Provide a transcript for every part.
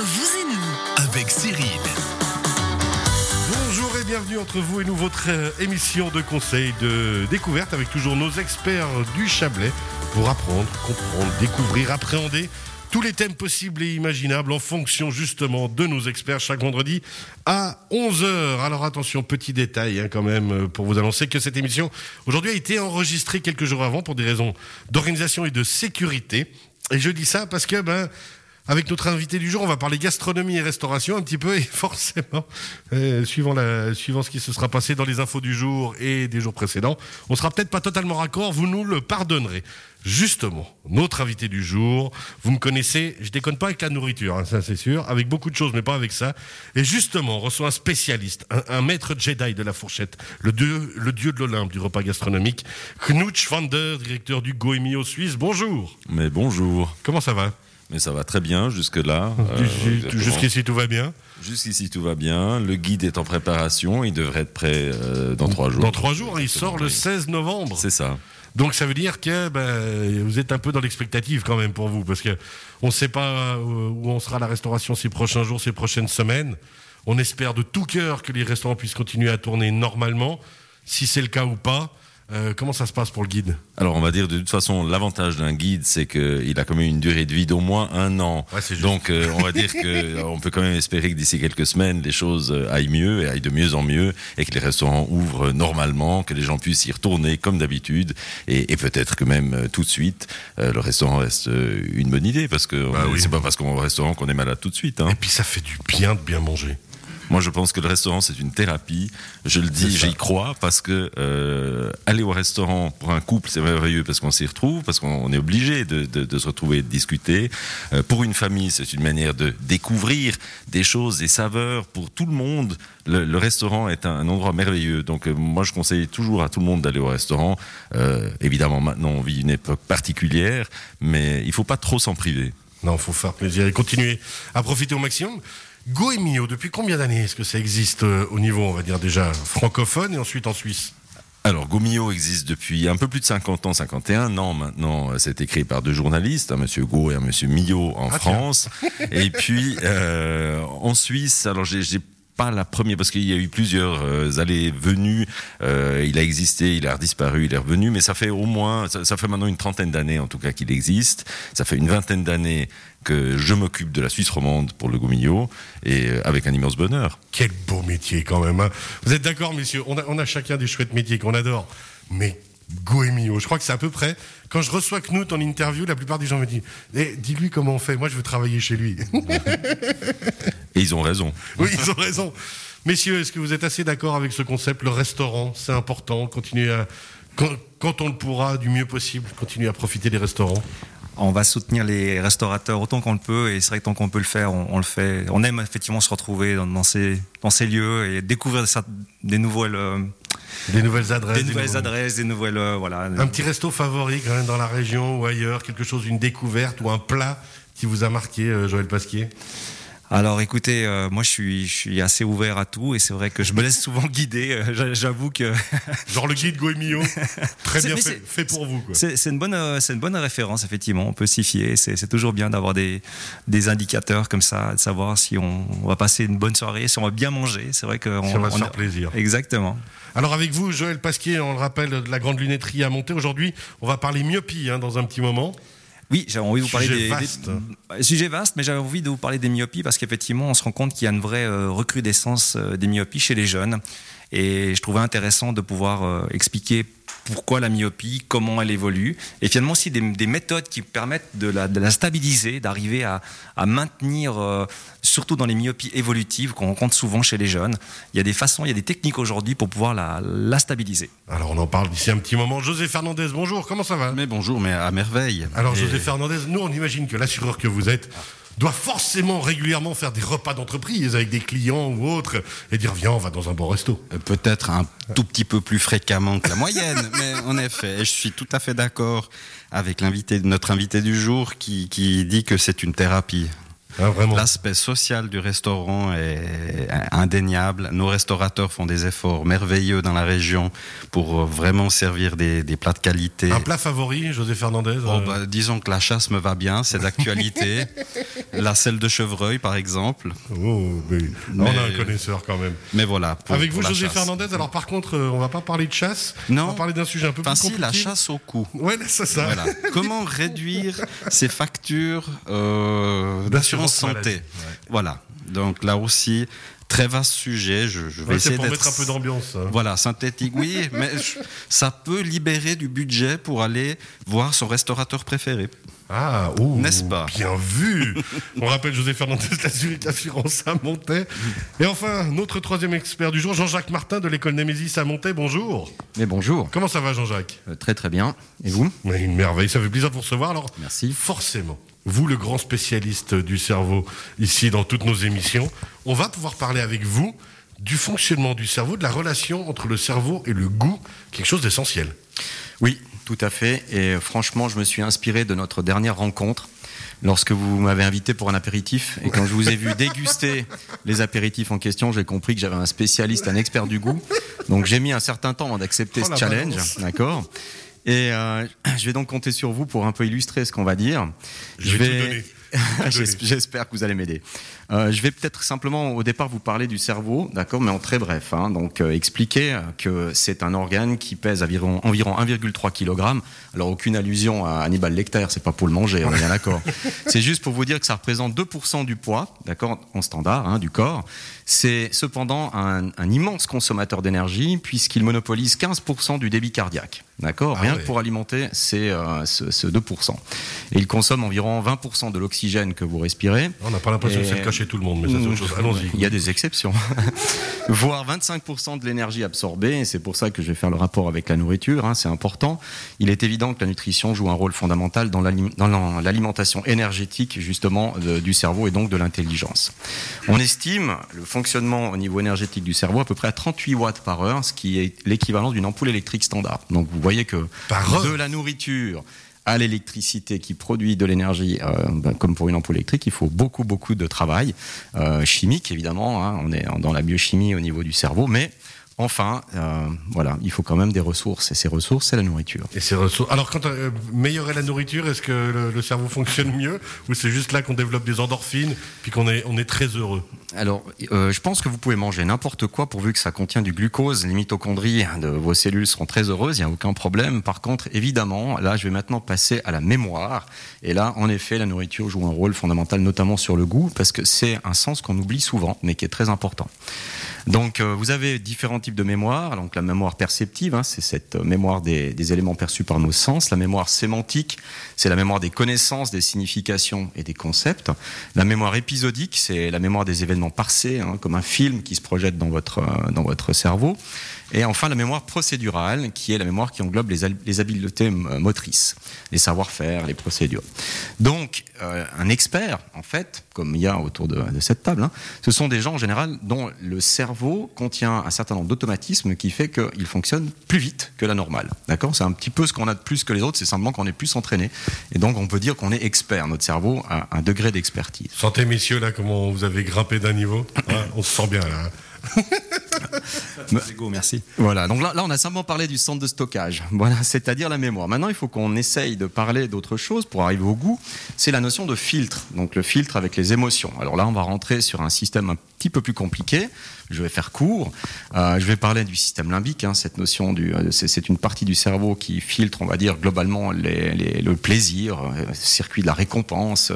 vous et nous. avec Cyril. Bonjour et bienvenue entre vous et nous, votre euh, émission de conseil de découverte avec toujours nos experts du Chablais pour apprendre, comprendre, découvrir, appréhender tous les thèmes possibles et imaginables en fonction justement de nos experts chaque vendredi à 11h. Alors attention, petit détail hein, quand même euh, pour vous annoncer que cette émission aujourd'hui a été enregistrée quelques jours avant pour des raisons d'organisation et de sécurité. Et je dis ça parce que ben avec notre invité du jour, on va parler gastronomie et restauration un petit peu et forcément, euh, suivant, la, suivant ce qui se sera passé dans les infos du jour et des jours précédents, on sera peut-être pas totalement raccord, vous nous le pardonnerez. Justement, notre invité du jour, vous me connaissez, je déconne pas avec la nourriture, hein, ça c'est sûr, avec beaucoup de choses, mais pas avec ça. Et justement, on reçoit un spécialiste, un, un maître Jedi de la fourchette, le dieu, le dieu de l'Olympe du repas gastronomique, Knutsch van der, directeur du Goemio Suisse. Bonjour. Mais bonjour. Comment ça va? Mais ça va très bien jusque-là. Euh, Jusqu'ici- tout va bien. Jusqu'ici tout va bien. Le guide est en préparation. Il devrait être prêt euh, dans trois jours. Dans trois jours, il sort le 16 novembre. C'est ça. Donc ça veut dire que ben, vous êtes un peu dans l'expectative quand même pour vous, parce que on ne sait pas euh, où on sera à la restauration ces prochains jours, ces prochaines semaines. On espère de tout cœur que les restaurants puissent continuer à tourner normalement. Si c'est le cas ou pas, euh, comment ça se passe pour le guide? Alors on va dire de toute façon l'avantage d'un guide c'est qu'il a quand même une durée de vie d'au moins un an. Ouais. Donc euh, on va dire que euh, on peut quand même espérer que d'ici quelques semaines les choses euh, aillent mieux et aillent de mieux en mieux et que les restaurants ouvrent normalement, que les gens puissent y retourner comme d'habitude et, et peut-être que même tout de suite euh, le restaurant reste une bonne idée parce que Bah oui. c'est pas parce qu'on va au restaurant qu'on est malade tout de suite. Hein. Et puis ça fait du bien de bien manger. Moi, je pense que le restaurant, c'est une thérapie. Je le dis, j'y crois, parce que euh, aller au restaurant pour un couple, c'est merveilleux parce qu'on s'y retrouve, parce qu'on est obligé de, de- de se retrouver et de discuter. Euh, pour une famille, c'est une manière de découvrir des choses, des saveurs. Pour tout le monde, le, le restaurant est un, un endroit merveilleux. Donc, euh, moi, je conseille toujours à tout le monde d'aller au restaurant. Euh, évidemment, maintenant, on vit une époque particulière, mais il faut pas trop s'en priver. Non, faut faire plaisir et continuer à profiter au maximum. Goemio, depuis combien d'années est-ce que ça existe euh, au niveau, on va dire déjà francophone et ensuite en Suisse? Alors, Gomio existe depuis un peu plus de 50 ans, 51 ans maintenant. Euh, C'est écrit par deux journalistes, un monsieur Go et un monsieur Millot en Ah, France. et puis, euh, en Suisse, alors j'ai pas la première, parce qu'il y a eu plusieurs euh, allées venues. Euh, il a existé, il a disparu, il est revenu, mais ça fait au moins, ça, ça fait maintenant une trentaine d'années en tout cas qu'il existe. Ça fait une vingtaine d'années que je m'occupe de la Suisse romande pour le Gomio, et euh, avec un immense bonheur. Quel beau métier quand même. hein. Vous êtes d'accord, messieurs? On a, on a chacun des chouettes métiers qu'on adore. Mais Goemio, je crois que c'est à peu près. Quand je reçois Knut en interview, la plupart des gens me disent Eh, Dis-lui comment on fait. Moi, je veux travailler chez lui. Et ils ont raison. oui, ils ont raison. Messieurs, est-ce que vous êtes assez d'accord avec ce concept Le restaurant, c'est important. Continuer à. Quand, quand on le pourra, du mieux possible, continuer à profiter des restaurants? On va soutenir les restaurateurs autant qu'on le peut et c'est vrai que tant qu'on peut le faire, on, on le fait. On aime effectivement se retrouver dans, dans ces, dans ces lieux et découvrir des nouvelles, euh, Des nouvelles adresses. des des nouvelles adresses, des nouvelles, euh, voilà. Un petit resto favori quand même dans la région ou ailleurs, quelque chose, une découverte ou un plat qui vous a marqué, euh, Joël Pasquier? Alors écoutez, euh, moi je suis, je suis assez ouvert à tout et c'est vrai que je me laisse souvent guider. Euh, j'a- J'avoue que Genre le guide Goemio, très bien fait, fait pour vous. C'est une bonne, euh, une bonne référence effectivement. On peut s'y fier. C'est toujours bien d'avoir des, des indicateurs comme ça, de savoir si on, on va passer une bonne soirée, si on va bien manger. C'est vrai que Si on va se faire plaisir. Exactement. Alors avec vous, Joël Pasquier, on le rappelle, de la grande lunetterie à monter. Aujourd'hui, on va parler myopie hein, dans un petit moment. Oui, j'avais envie de vous parler Sujet des, vaste. des- sujet vaste, mais j'avais envie de vous parler des myopies parce qu'effectivement, on se rend compte qu'il y a une vraie euh, recrudescence euh, des myopies chez les jeunes. Et je trouvais intéressant de pouvoir euh, expliquer pourquoi la myopie, comment elle évolue, et finalement aussi des, des méthodes qui permettent de la, de la stabiliser, d'arriver à, à maintenir, euh, surtout dans les myopies évolutives qu'on rencontre souvent chez les jeunes. Il y a des façons, il y a des techniques aujourd'hui pour pouvoir la, la stabiliser. Alors on en parle d'ici un petit moment. José Fernandez, bonjour, comment ça va? Mais bonjour, mais à merveille. Alors Et- José Fernandez, nous on imagine que l'assureur que vous êtes doit forcément régulièrement faire des repas d'entreprise avec des clients ou autres et dire viens on va dans un bon resto. Euh, Peut-être un tout petit peu plus fréquemment que la moyenne, mais en effet, et je suis tout à fait d'accord avec l'invité, notre invité du jour qui, qui dit que c'est une thérapie. Ah. L'aspect social du restaurant est indéniable. Nos restaurateurs font des efforts merveilleux dans la région pour euh, vraiment servir des, des plats de qualité. Un plat favori, José Fernandez Oh, euh, bah, disons que la chasse me va bien, c'est d'actualité. la selle de chevreuil, par exemple. oh, mais- Mais- On a un connaisseur quand même. Mais voilà. pour- Avec vous, pour José. Fernandez, alors par contre, euh, on va pas parler de chasse. Non. On va parler d'un sujet un peu Enfin, plus si, compliqué. la chasse au cou. Ouais, c'est ça. Voilà. Comment réduire ces factures euh, d'assurance D'assurance santé Voilà. Donc là aussi, très vaste sujet. Je, je vais Ouais, essayer pour d'être mettre un peu d'ambiance. hein. Voilà, synthétique, oui, mais je- ça peut libérer du budget pour aller voir son restaurateur préféré. Ah, ouh, N'est-ce pas? Bien vu On rappelle José Fernandez, la Zurich Assurance à Montaix. Et enfin, notre troisième expert du jour, Jean-Jacques Martin de l'école Némésis à Montaix. Bonjour. Mais bonjour, Comment ça va, Jean-Jacques? Euh, très très bien. Et vous? Mais Une merveille, ça fait plaisir de vous recevoir. Alors, Merci. forcément, vous, le grand spécialiste du cerveau, ici dans toutes nos émissions, on va pouvoir parler avec vous du fonctionnement du cerveau, de la relation entre le cerveau et le goût, quelque chose d'essentiel. Oui, tout à fait. Et franchement, je me suis inspiré de notre dernière rencontre. Lorsque vous m'avez invité pour un apéritif et quand je vous ai vu déguster les apéritifs en question, j'ai compris que j'avais un spécialiste, un expert du goût. Donc j'ai mis un certain temps avant d'accepter Oh, ce challenge, d'accord? Et euh, je vais donc compter sur vous pour un peu illustrer ce qu'on va dire. Je vais tout donner. J'es- J'espère que vous allez m'aider. Euh, je vais peut-être simplement au départ vous parler du cerveau, d'accord, mais en très bref. hein. donc euh, expliquer que c'est un organe qui pèse environ, environ 1,3 kg. Alors aucune allusion à Hannibal Lecter, c'est pas pour le manger, on est bien d'accord. c'est juste pour vous dire que ça représente 2% du poids, d'accord, en standard hein, du corps. C'est cependant un, un immense consommateur d'énergie puisqu'il monopolise 15% du débit cardiaque, d'accord. Ah Rien ouais. que pour alimenter c'est euh, ce, ce 2%. Et il consomme environ 20% de l'oxygène que vous respirez. On n'a pas l'impression que c'est Et- le cas chez tout le monde, mais ça c'est autre chose. Allons-y. Il y a des exceptions. Voire 25% de l'énergie absorbée, et c'est pour ça que je vais faire le rapport avec la nourriture, hein, c'est important. Il est évident que la nutrition joue un rôle fondamental dans l'alimentation énergétique justement de- du cerveau et donc de l'intelligence. On estime le fonctionnement au niveau énergétique du cerveau à peu près à 38 watts par heure, ce qui est l'équivalent d'une ampoule électrique standard. Donc vous voyez que Par de la nourriture à l'électricité qui produit de l'énergie, euh, ben, comme pour une ampoule électrique, il faut beaucoup, beaucoup de travail euh, chimique, évidemment. hein. on est dans la biochimie au niveau du cerveau, mais enfin, euh, voilà, il faut quand même des ressources. Et ces ressources, c'est la nourriture. Et ces ressources. Alors, quand euh, meilleure est la nourriture, est-ce que le, le cerveau fonctionne mieux Ou c'est juste là qu'on développe des endorphines, puis qu'on est, on est très heureux? Alors, euh, je pense que vous pouvez manger n'importe quoi pourvu que ça contient du glucose. Les mitochondries de vos cellules seront très heureuses, il n'y a aucun problème. Par contre, évidemment, là, je vais maintenant passer à la mémoire. Et là, en effet, la nourriture joue un rôle fondamental, notamment sur le goût, parce que c'est un sens qu'on oublie souvent, mais qui est très important. Donc, euh, vous avez différents types de mémoire. Donc, la mémoire perceptive, hein, c'est cette euh, mémoire des, des éléments perçus par nos sens. La mémoire sémantique, c'est la mémoire des connaissances, des significations et des concepts. La mémoire épisodique, c'est la mémoire des événements passés, hein, comme un film qui se projette dans votre, euh, dans votre cerveau. Et enfin, la mémoire procédurale, qui est la mémoire qui englobe les, hab- les habiletés euh, motrices, les savoir-faire, les procédures. Donc, euh, un expert, en fait, comme il y a autour de, de cette table, hein, ce sont des gens en général dont le cerveau contient un certain nombre d'automatismes qui fait qu'il fonctionne plus vite que la normale. D'accord? C'est un petit peu ce qu'on a de plus que les autres, c'est simplement qu'on est plus entraîné. Et donc, on peut dire qu'on est expert. Notre cerveau a un degré d'expertise. Sentez, messieurs, là, comment vous avez grimpé d'un niveau Hein, On se sent bien, là. hein. Merci. Voilà, donc là, là, on a simplement parlé du centre de stockage, voilà, c'est-à-dire la mémoire. Maintenant, il faut qu'on essaye de parler d'autre chose pour arriver au goût. C'est la notion de filtre, donc le filtre avec les émotions. Alors là, on va rentrer sur un système un petit peu plus compliqué. Je vais faire court. Euh, je vais parler du système limbique. hein, cette notion du, euh, c'est une partie du cerveau qui filtre, on va dire globalement les- les- le plaisir, euh, circuit de la récompense.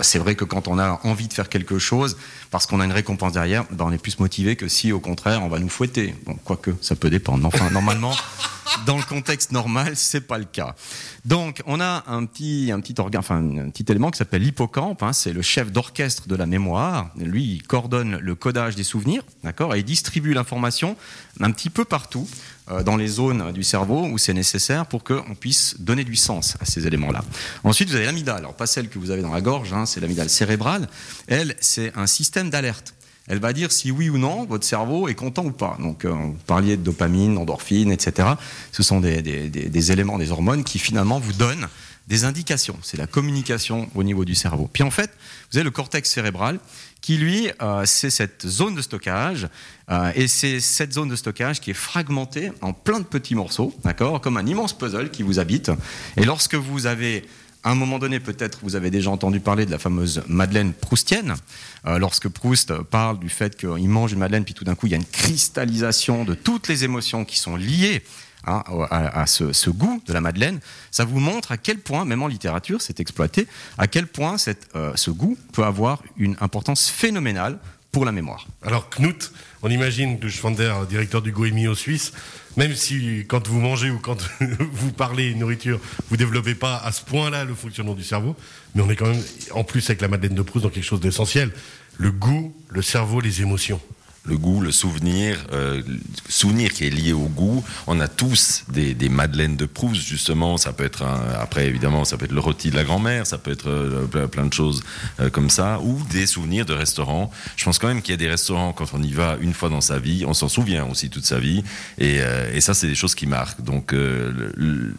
C'est vrai que quand on a envie de faire quelque chose, parce qu'on a une récompense derrière, ben, on est plus motivé que si au contraire on va nous fouetter. Bon, quoique ça peut dépendre. Enfin, normalement, dans le contexte normal, c'est pas le cas. Donc, on a un petit, un petit organe, enfin, un petit élément qui s'appelle l'hippocampe. hein, c'est le chef d'orchestre de la mémoire. Lui, il coordonne le codage des souvenirs, d'accord, et distribue l'information un petit peu partout euh, dans les zones du cerveau où c'est nécessaire pour qu'on puisse donner du sens à ces éléments-là. Ensuite, vous avez l'amygdale. Alors, pas celle que vous avez dans la gorge, hein, c'est l'amygdale cérébrale. Elle, c'est un système d'alerte. Elle va dire si oui ou non votre cerveau est content ou pas. Donc, euh, vous parliez de dopamine, d'endorphine, etc. Ce sont des- des éléments, des hormones qui finalement vous donnent des indications, c'est la communication au niveau du cerveau. Puis en fait, vous avez le cortex cérébral qui, lui, euh, c'est cette zone de stockage, euh, et c'est cette zone de stockage qui est fragmentée en plein de petits morceaux, d'accord, comme un immense puzzle qui vous habite. Et lorsque vous avez à un moment donné, peut-être vous avez déjà entendu parler de la fameuse Madeleine proustienne. Euh, lorsque Proust parle du fait qu'il mange une Madeleine, puis tout d'un coup, il y a une cristallisation de toutes les émotions qui sont liées hein, à, ce, goût de la Madeleine, ça vous montre à quel point, même en littérature, c'est exploité, à quel point euh, ce goût peut avoir une importance phénoménale pour la mémoire. Alors Knut, on imagine que Schwander, directeur du Goemio suisse, même si quand vous mangez ou quand vous parlez nourriture, vous développez pas à ce point-là le fonctionnement du cerveau, mais on est quand même en plus avec la Madeleine de Proust dans quelque chose d'essentiel, le goût, le cerveau, les émotions le goût, le souvenir, euh, souvenir qui est lié au goût. On a tous des, madeleines de Proust, justement. Ça peut être, après évidemment, ça peut être le rôti de la grand-mère, ça peut être euh, plein, de choses euh, comme ça, ou des souvenirs de restaurants. Je pense quand même qu'il y a des restaurants, quand on y va une fois dans sa vie, on s'en souvient aussi toute sa vie. Et, euh, ça, c'est des choses qui marquent. Donc,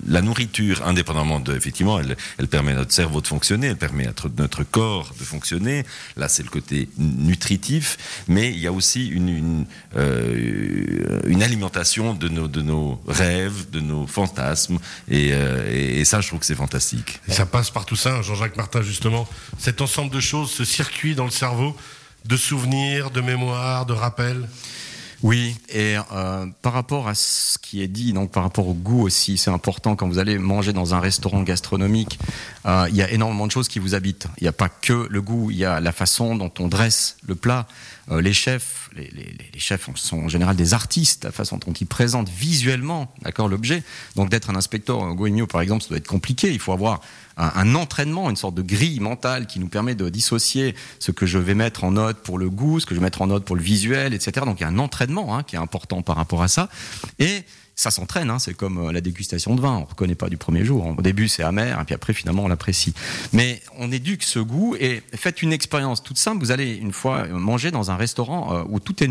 la nourriture, indépendamment de, effectivement, elle, permet à notre cerveau de fonctionner, elle permet à notre corps de fonctionner. Là, c'est le côté nutritif, mais il y a aussi une, une, euh, une, alimentation de nos, de nos rêves, de nos fantasmes. Et, euh, et, et ça, je trouve que c'est fantastique. Et ça passe par tout ça, Jean-Jacques Martin, justement. Cet ensemble de choses, ce circuit dans le cerveau, de souvenirs, de mémoires, de rappels. Oui, et euh, par rapport à ce qui est dit, donc par rapport au goût aussi, c'est important quand vous allez manger dans un restaurant gastronomique, euh, il y a énormément de choses qui vous habitent. Il n'y a pas que le goût, il y a la façon dont on dresse le plat. Euh, les chefs, les, chefs sont en général des artistes, la façon dont ils présentent visuellement, d'accord, l'objet. Donc d'être un inspecteur Goemio, par exemple, ça doit être compliqué. Il faut avoir un, un, entraînement, une sorte de grille mentale qui nous permet de dissocier ce que je vais mettre en note pour le goût, ce que je vais mettre en note pour le visuel, etc. Donc il y a un entraînement hein, qui est important par rapport à ça. Et ça s'entraîne, hein, c'est comme la dégustation de vin, on ne reconnaît pas du premier jour. Au début, c'est amer, et puis après, finalement, on l'apprécie. Mais on éduque ce goût et faites une expérience toute simple. Vous allez une fois manger dans un restaurant où tout est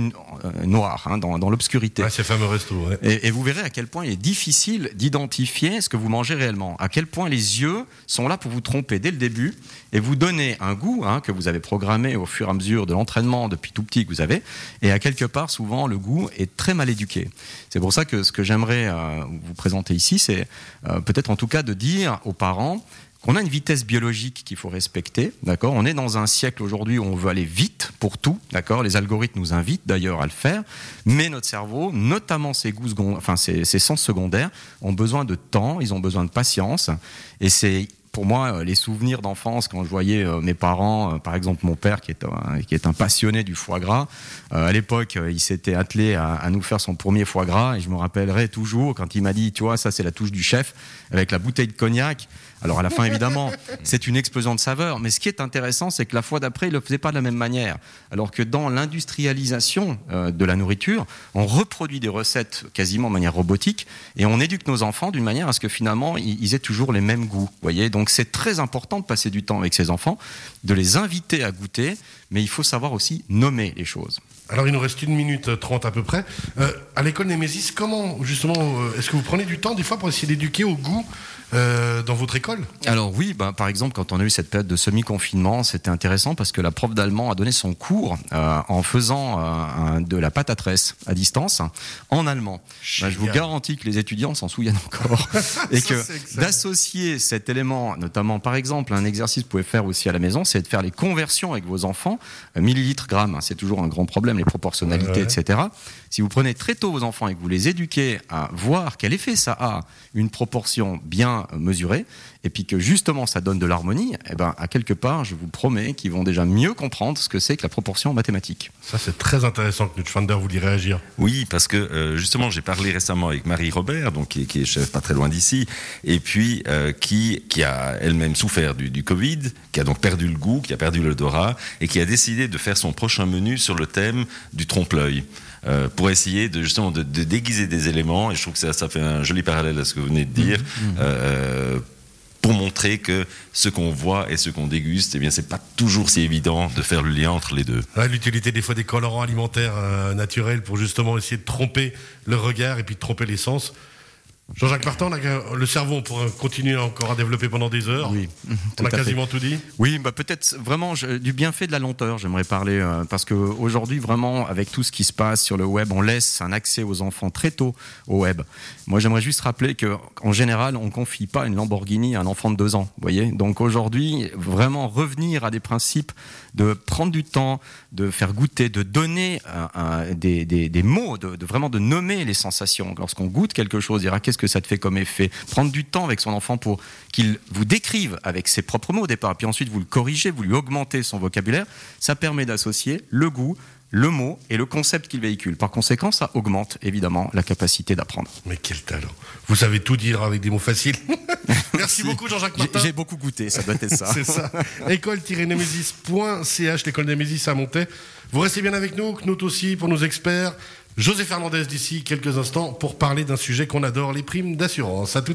noir, hein, dans, dans l'obscurité. Ouais, ces fameux. Ouais. Et, et, vous verrez à quel point il est difficile d'identifier ce que vous mangez réellement. À quel point les yeux sont là pour vous tromper dès le début et vous donner un goût hein, que vous avez programmé au fur et à mesure de l'entraînement depuis tout petit que vous avez. Et à quelque part, souvent, le goût est très mal éduqué. C'est pour ça que ce que j'aimerais euh, vous présenter ici, c'est euh, peut-être en tout cas de dire aux parents qu'on a une vitesse biologique qu'il faut respecter, d'accord? On est dans un siècle aujourd'hui où on veut aller vite pour tout, d'accord? Les algorithmes nous invitent d'ailleurs à le faire, mais notre cerveau, notamment ses goûts secondaires, enfin ses, sens secondaires, ont besoin de temps, ils ont besoin de patience, et c'est pour moi, les souvenirs d'enfance, quand je voyais mes parents, par exemple mon père qui est un, qui est un passionné du foie gras, à l'époque, il s'était attelé à, à, nous faire son premier foie gras, et je me rappellerai toujours quand il m'a dit, tu vois, ça c'est la touche du chef, avec la bouteille de cognac. Alors à la fin, évidemment, c'est une explosion de saveur, mais ce qui est intéressant, c'est que la fois d'après, il ne le faisait pas de la même manière. Alors que dans l'industrialisation euh, de la nourriture, on reproduit des recettes quasiment de manière robotique, et on éduque nos enfants d'une manière à ce que finalement, ils aient toujours les mêmes goûts. Voyez Donc c'est très important de passer du temps avec ses enfants, de les inviter à goûter, mais il faut savoir aussi nommer les choses. Alors il nous reste une minute trente à peu près. Euh, à l'école Némésis, comment justement, euh, est-ce que vous prenez du temps des fois pour essayer d'éduquer au goût euh, dans votre école? Alors oui, bah, par exemple, quand on a eu cette période de semi-confinement, c'était intéressant parce que la prof d'allemand a donné son cours en faisant un, de la pâte à tresse à distance en allemand. Bah, je vous garantis que les étudiants s'en souviennent encore et que d'associer cet élément, notamment par exemple un exercice que vous pouvez faire aussi à la maison, c'est de faire les conversions avec vos enfants, millilitres grammes. Hein, c'est toujours un grand problème, les proportionnalités, ouais, ouais. etc. Si vous prenez très tôt vos enfants et que vous les éduquez à voir quel effet ça a une proportion bien mesurée, et puis que justement ça donne de l'harmonie, eh ben, à quelque part, je vous promets qu'ils vont déjà mieux comprendre ce que c'est que la proportion mathématique. Ça, c'est très intéressant que Schwander voulait réagir. Oui, parce que euh, justement, j'ai parlé récemment avec Marie Robert, donc, qui, qui, est chef pas très loin d'ici, et puis euh, qui, qui a elle-même souffert du, du Covid, qui a donc perdu le goût, qui a perdu l'odorat, et qui a décidé de faire son prochain menu sur le thème du trompe-l'œil. Euh, pour essayer de justement de, de, déguiser des éléments et je trouve que ça, ça fait un joli parallèle à ce que vous venez de dire mmh, mmh. Euh, pour montrer que ce qu'on voit et ce qu'on déguste, eh bien, c'est pas toujours si évident de faire le lien entre les deux. L'utilité des fois des colorants alimentaires euh, naturels pour justement essayer de tromper le regard et puis de tromper les sens. Jean-Jacques Martin, a- le cerveau, on pourrait continuer encore à développer pendant des heures. Oui, on a fait. quasiment tout dit. Oui, bah peut-être vraiment je- du bienfait de la lenteur, j'aimerais parler, euh, parce qu'aujourd'hui, vraiment, avec tout ce qui se passe sur le web, on laisse un accès aux enfants très tôt au web. Moi, j'aimerais juste rappeler que en général, on confie pas une Lamborghini à un enfant de deux ans, voyez Donc aujourd'hui, vraiment revenir à des principes de prendre du temps, de faire goûter, de donner un- un- des, des- des mots, de, de vraiment de nommer les sensations. Lorsqu'on goûte quelque chose, dire ah, qu'est-ce que ça te fait comme effet Prendre du temps avec son enfant pour qu'il vous décrive avec ses propres mots au départ, puis ensuite vous le corrigez, vous lui augmentez son vocabulaire. Ça permet d'associer le goût, le mot et le concept qu'il véhicule. Par conséquent, ça augmente évidemment la capacité d'apprendre. Mais quel talent. Vous savez tout dire avec des mots faciles. Merci beaucoup Jean-Jacques J'ai- Martin. J'ai beaucoup goûté, ça doit être ça. C'est ça. École-nemesis.ch, l'école Nemesis à Montaix. Vous restez bien avec nous, Knut aussi pour nos experts. José Fernandez d'ici quelques instants pour parler d'un sujet qu'on adore, les primes d'assurance. À tout